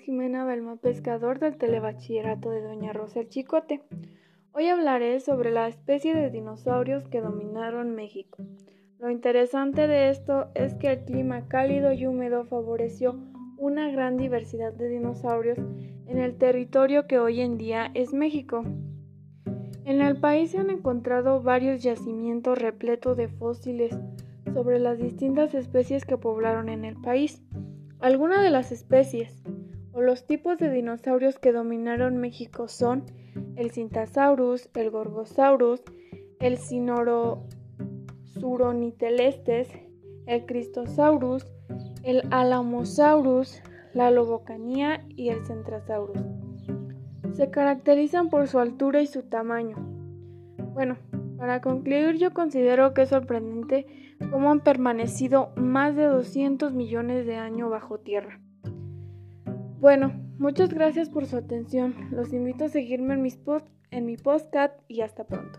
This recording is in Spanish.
Jimena Belma, pescador del telebachillerato de Doña Rosa el Chicote. Hoy hablaré sobre la especie de dinosaurios que dominaron México. Lo interesante de esto es que el clima cálido y húmedo favoreció una gran diversidad de dinosaurios en el territorio que hoy en día es México. En el país se han encontrado varios yacimientos repletos de fósiles sobre las distintas especies que poblaron en el país. Algunas de las especies o los tipos de dinosaurios que dominaron México son el Cintasaurus, el Gorgosaurus, el Sinorasuronitelestes, el Cristosaurus, el Alamosaurus, la Lobocanía y el Centrasaurus. Se caracterizan por su altura y su tamaño. Bueno, para concluir, yo considero que es sorprendente cómo han permanecido más de 200 millones de años bajo tierra. Bueno, muchas gracias por su atención. Los invito a seguirme en, mis post en mi podcast y hasta pronto.